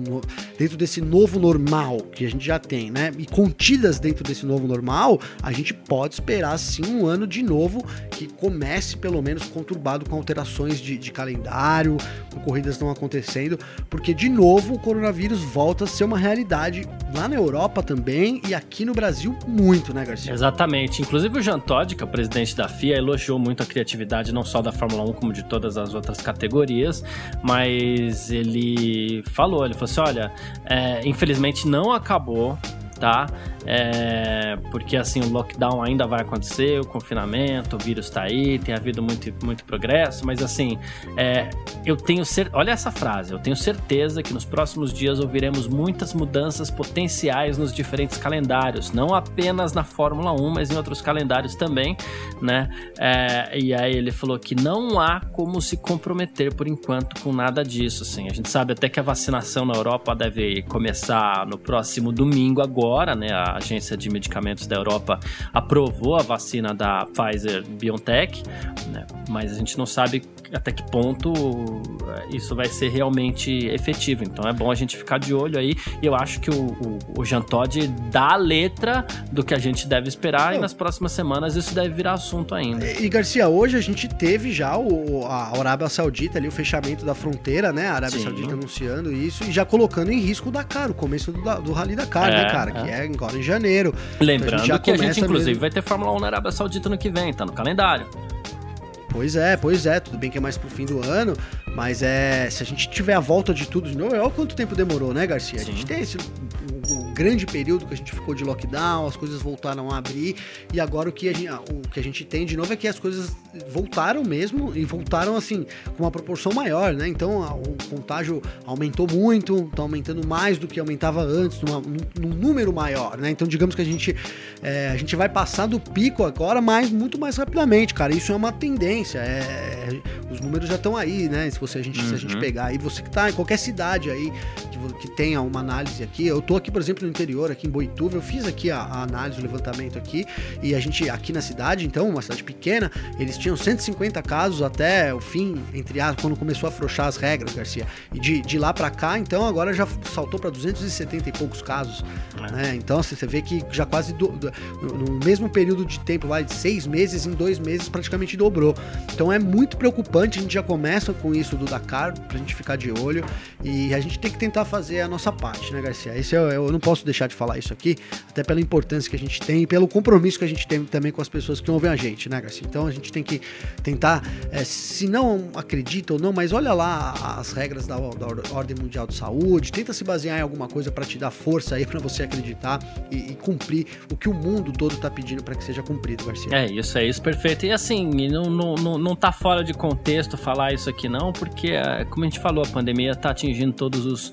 dentro desse novo normal que a gente já tem, né, e contidas dentro desse novo normal, a gente pode esperar sim um ano de novo que comece pelo menos conturbado com alterações de, de calendário, com corridas não acontecendo, porque de novo o coronavírus volta a ser uma realidade lá na Europa também e aqui no Brasil muito, né, Garcia? Exatamente. Inclusive o Jean Todt, que é o presidente da FIA, elogiou muito a criatividade não só da Fórmula 1 como de todas as outras categorias, mas ele falou, ele falou assim, olha, é, infelizmente não acabou tá? É, porque assim, o lockdown ainda vai acontecer, o confinamento, o vírus tá aí, tem havido muito, muito progresso, mas assim, é, eu tenho certeza, olha essa frase, eu tenho certeza que nos próximos dias ouviremos muitas mudanças potenciais nos diferentes calendários, não apenas na Fórmula 1, mas em outros calendários também, né? É, e aí ele falou que não há como se comprometer por enquanto com nada disso, assim. A gente sabe até que a vacinação na Europa deve começar no próximo domingo agora agora, né, a Agência de Medicamentos da Europa aprovou a vacina da Pfizer BioNTech, né, mas a gente não sabe até que ponto é, isso vai ser realmente efetivo. Então é bom a gente ficar de olho aí. E eu acho que o, o, o Jean Todt dá a letra do que a gente deve esperar e nas próximas semanas isso deve virar assunto ainda. E, e Garcia, hoje a gente teve já o, a Arábia Saudita ali, o fechamento da fronteira, né? A Arábia Sim. Saudita anunciando isso e já colocando em risco o Dakar, o começo do, do Rally Dakar, né, é, né, cara? É. Que é agora em janeiro. Lembrando então a que a gente, inclusive, mesmo... vai ter Fórmula 1 na Arábia Saudita no que vem, tá no calendário. Pois é, pois é, tudo bem que é mais pro fim do ano, mas é. Se a gente tiver a volta de tudo de novo, olha quanto tempo demorou, né, Garcia? Sim. A gente tem esse o grande período que a gente ficou de lockdown, as coisas voltaram a abrir e agora o que a gente, o que a gente tem de novo é que as coisas voltaram mesmo e voltaram assim com uma proporção maior, né? Então a, o contágio aumentou muito, está aumentando mais do que aumentava antes, numa, num, número maior, né? Então digamos que a gente é, a gente vai passar do pico agora, mas muito mais rapidamente, cara. Isso é uma tendência, é, os números já estão aí, né? Se você a gente uhum. se a gente uhum. pegar aí, você que está em qualquer cidade aí que, que tenha uma análise aqui, eu tô aqui por exemplo, no interior, aqui em Boituva, eu fiz aqui a, a, análise, o levantamento aqui, e a gente, aqui na cidade, então, uma cidade pequena, eles tinham 150 casos até o fim, entre aspas, quando começou a afrouxar as regras, Garcia. E de, de lá para cá, então, agora já saltou para 270 e poucos casos. É. Né? Então, assim, você vê que já quase do, do, no mesmo período de tempo, lá de seis meses, em dois meses, praticamente dobrou. Então é muito preocupante, a gente já começa com isso do Dakar, pra gente ficar de olho, e a gente tem que tentar fazer a nossa parte, né, Garcia? Esse é, é eu não posso deixar de falar isso aqui, até pela importância que a gente tem e pelo compromisso que a gente tem também com as pessoas que ouvem a gente, né, Garcia? Então a gente tem que tentar, é, se não acredita ou não, mas olha lá as regras da, da Ordem Mundial de Saúde, tenta se basear em alguma coisa para te dar força aí para você acreditar e, e, cumprir o que o mundo todo tá pedindo para que seja cumprido, Garcia. É isso, é isso, perfeito. E assim, não, não, não, não tá fora de contexto falar isso aqui não, porque, é, como a gente falou, a pandemia tá atingindo todos os,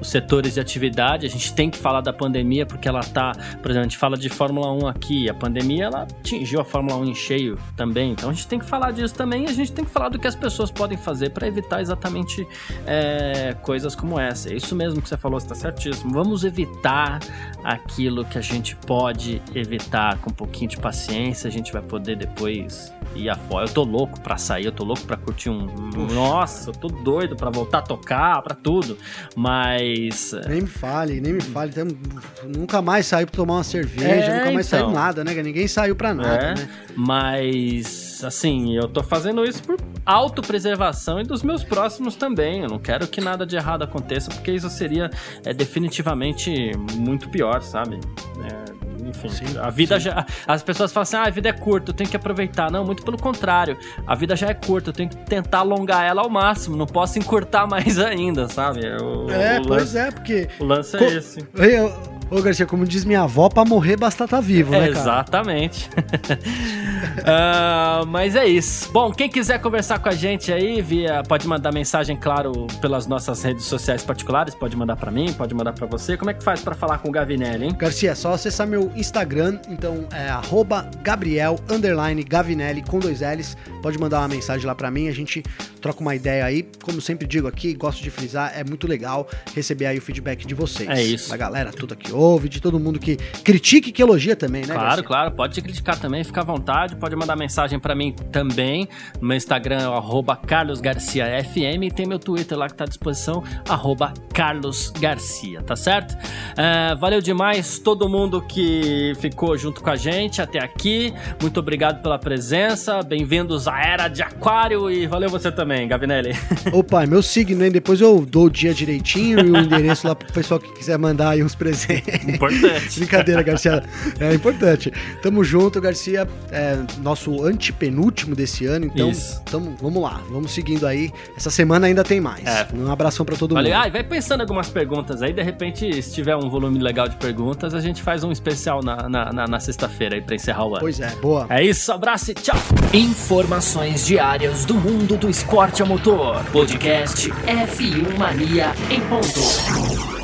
os setores de atividade, a gente tem que falar da pandemia, porque ela tá, por exemplo, a gente fala de Fórmula 1 aqui, a pandemia ela atingiu a Fórmula 1 em cheio também, então a gente tem que falar disso também a gente tem que falar do que as pessoas podem fazer para evitar exatamente é, coisas como essa. É isso mesmo que você falou, está certíssimo. Vamos evitar aquilo que a gente pode evitar com um pouquinho de paciência, a gente vai poder depois ir afora. Eu tô louco pra sair, eu tô louco pra curtir um. Puxa. Nossa, eu tô doido pra voltar a tocar, pra tudo. Mas. Nem me fale, nem me fale. Nunca mais saiu pra tomar uma cerveja, é, nunca mais então. saiu nada, né? Ninguém saiu pra nada, é, né? Mas, assim, eu tô fazendo isso por autopreservação e dos meus próximos também. Eu não quero que nada de errado aconteça, porque isso seria é, definitivamente muito pior, sabe? É, enfim, sim, a vida sim. já. As pessoas falam assim: ah, a vida é curta, eu tenho que aproveitar. Não, muito pelo contrário. A vida já é curta, eu tenho que tentar alongar ela ao máximo. Não posso encurtar mais ainda, sabe? O, é, o pois lance, é, porque. O lance é esse. Eu, Ô, Garcia, como diz minha avó, pra morrer basta estar tá vivo, né, cara? Exatamente. uh, mas é isso. Bom, quem quiser conversar com a gente aí, via, pode mandar mensagem, claro, pelas nossas redes sociais particulares. Pode mandar para mim, pode mandar para você. Como é que faz para falar com o Gavinelli, hein? Garcia, é só acessar meu Instagram, então é Gabriel Gavinelli com dois L's. Pode mandar uma mensagem lá para mim, a gente troca uma ideia aí. Como sempre digo aqui, gosto de frisar, é muito legal receber aí o feedback de vocês. É isso. Da galera, tudo aqui ouve, de todo mundo que critica e que elogia também, né? Claro, Garcia? claro, pode te criticar também, fica à vontade, pode mandar mensagem para mim também. No meu Instagram é o carlosgarciafm e tem meu Twitter lá que tá à disposição, carlosgarcia, tá certo? Uh, valeu demais todo mundo que ficou junto com a gente até aqui. Muito obrigado pela presença, bem-vindos à Era de Aquário e valeu você também, Gavinelli. Opa, é meu signo, hein? Depois eu dou o dia direitinho e o endereço lá pro pessoal que quiser mandar aí uns presentes. Importante. Brincadeira, Garcia. É importante. Tamo junto, Garcia. É nosso antepenúltimo desse ano, então tamo, vamos lá. Vamos seguindo aí. Essa semana ainda tem mais. É. Um abração para todo Valeu. mundo. Ah, vai pensando algumas perguntas aí. De repente, se tiver um volume legal de perguntas, a gente faz um especial na, na, na, na sexta-feira aí pra encerrar o ano. Pois é, boa. É isso, abraço e tchau. Informações diárias do mundo do esporte a motor. Podcast F1 Mania em ponto.